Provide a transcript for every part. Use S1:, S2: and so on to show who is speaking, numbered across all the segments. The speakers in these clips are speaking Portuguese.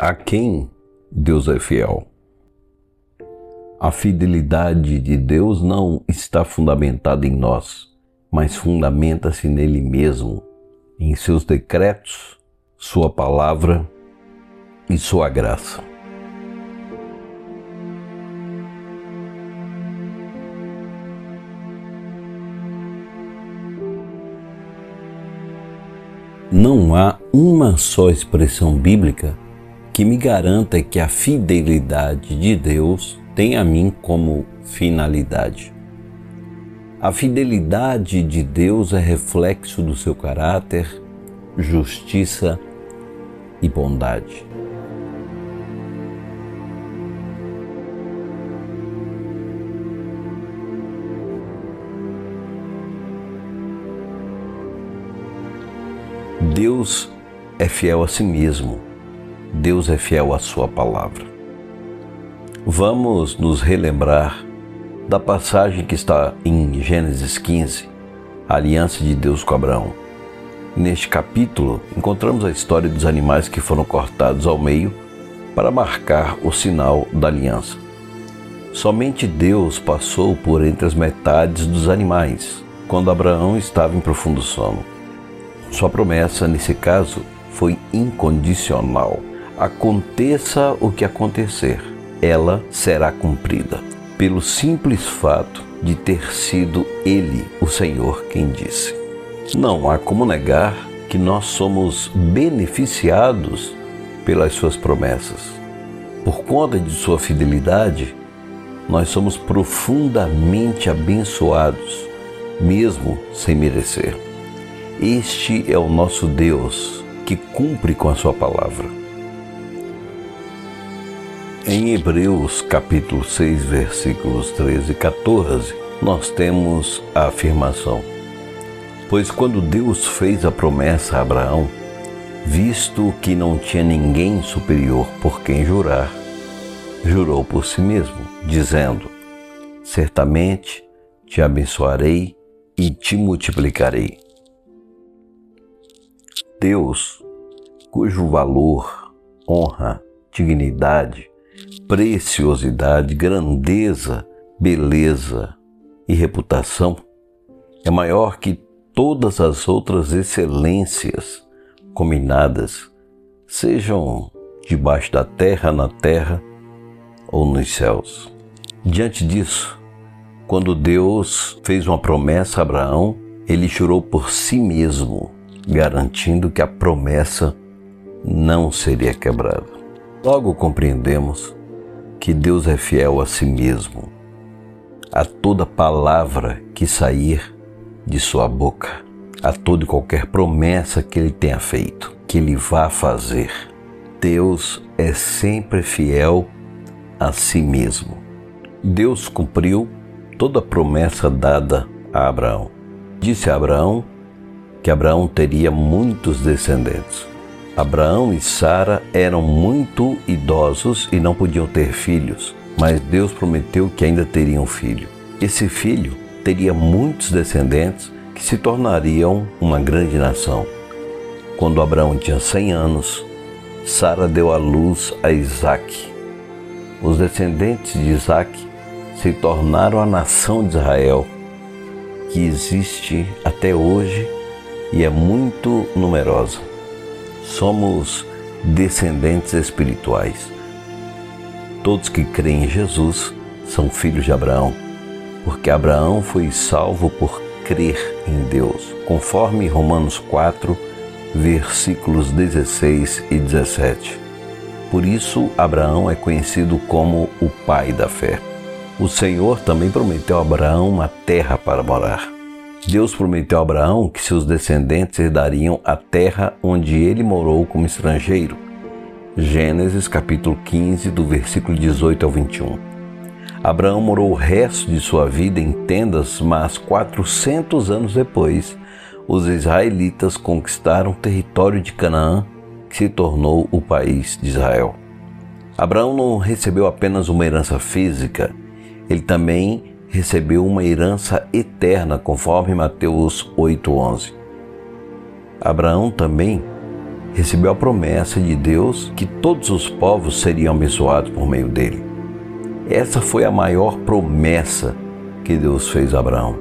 S1: A quem Deus é fiel? A fidelidade de Deus não está fundamentada em nós, mas fundamenta-se nele mesmo, em seus decretos, sua palavra e sua graça. Não há uma só expressão bíblica que me garanta que a fidelidade de Deus tem a mim como finalidade. A fidelidade de Deus é reflexo do seu caráter, justiça e bondade. Deus é fiel a si mesmo Deus é fiel à Sua palavra. Vamos nos relembrar da passagem que está em Gênesis 15, a aliança de Deus com Abraão. Neste capítulo, encontramos a história dos animais que foram cortados ao meio para marcar o sinal da aliança. Somente Deus passou por entre as metades dos animais, quando Abraão estava em profundo sono. Sua promessa, nesse caso, foi incondicional aconteça o que acontecer, ela será cumprida, pelo simples fato de ter sido Ele, o Senhor, quem disse. Não há como negar que nós somos beneficiados pelas Suas promessas. Por conta de Sua fidelidade, nós somos profundamente abençoados, mesmo sem merecer. Este é o nosso Deus que cumpre com a Sua palavra. Em Hebreus capítulo 6, versículos 13 e 14, nós temos a afirmação: Pois quando Deus fez a promessa a Abraão, visto que não tinha ninguém superior por quem jurar, jurou por si mesmo, dizendo: Certamente te abençoarei e te multiplicarei. Deus, cujo valor, honra, dignidade, preciosidade, grandeza, beleza e reputação é maior que todas as outras excelências combinadas, sejam debaixo da terra, na terra ou nos céus. Diante disso, quando Deus fez uma promessa a Abraão, ele jurou por si mesmo, garantindo que a promessa não seria quebrada. Logo compreendemos que Deus é fiel a si mesmo, a toda palavra que sair de sua boca, a toda e qualquer promessa que ele tenha feito, que ele vá fazer. Deus é sempre fiel a si mesmo. Deus cumpriu toda a promessa dada a Abraão. Disse a Abraão que Abraão teria muitos descendentes. Abraão e Sara eram muito idosos e não podiam ter filhos, mas Deus prometeu que ainda teriam filho. Esse filho teria muitos descendentes que se tornariam uma grande nação. Quando Abraão tinha 100 anos, Sara deu à luz a Isaac. Os descendentes de Isaac se tornaram a nação de Israel, que existe até hoje e é muito numerosa somos descendentes espirituais. Todos que creem em Jesus são filhos de Abraão, porque Abraão foi salvo por crer em Deus, conforme Romanos 4, versículos 16 e 17. Por isso, Abraão é conhecido como o pai da fé. O Senhor também prometeu a Abraão uma terra para morar. Deus prometeu a Abraão que seus descendentes herdariam a terra onde ele morou como estrangeiro. Gênesis capítulo 15, do versículo 18 ao 21. Abraão morou o resto de sua vida em tendas, mas 400 anos depois, os israelitas conquistaram o território de Canaã, que se tornou o país de Israel. Abraão não recebeu apenas uma herança física, ele também recebeu uma herança eterna, conforme Mateus 8:11. Abraão também recebeu a promessa de Deus que todos os povos seriam abençoados por meio dele. Essa foi a maior promessa que Deus fez a Abraão: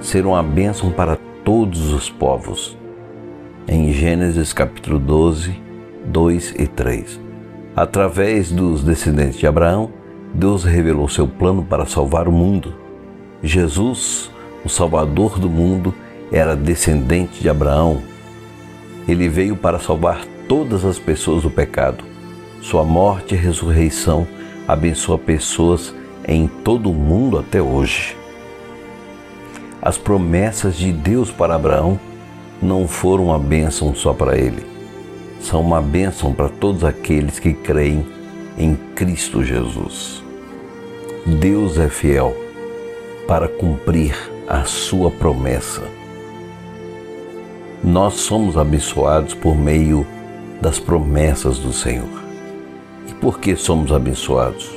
S1: ser uma bênção para todos os povos. Em Gênesis capítulo 12, 2 e 3. Através dos descendentes de Abraão, Deus revelou seu plano para salvar o mundo. Jesus, o Salvador do mundo, era descendente de Abraão. Ele veio para salvar todas as pessoas do pecado. Sua morte e ressurreição abençoa pessoas em todo o mundo até hoje. As promessas de Deus para Abraão não foram uma bênção só para ele, são uma bênção para todos aqueles que creem em Cristo Jesus. Deus é fiel para cumprir a sua promessa. Nós somos abençoados por meio das promessas do Senhor. E por que somos abençoados?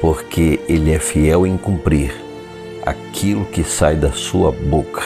S1: Porque Ele é fiel em cumprir aquilo que sai da sua boca.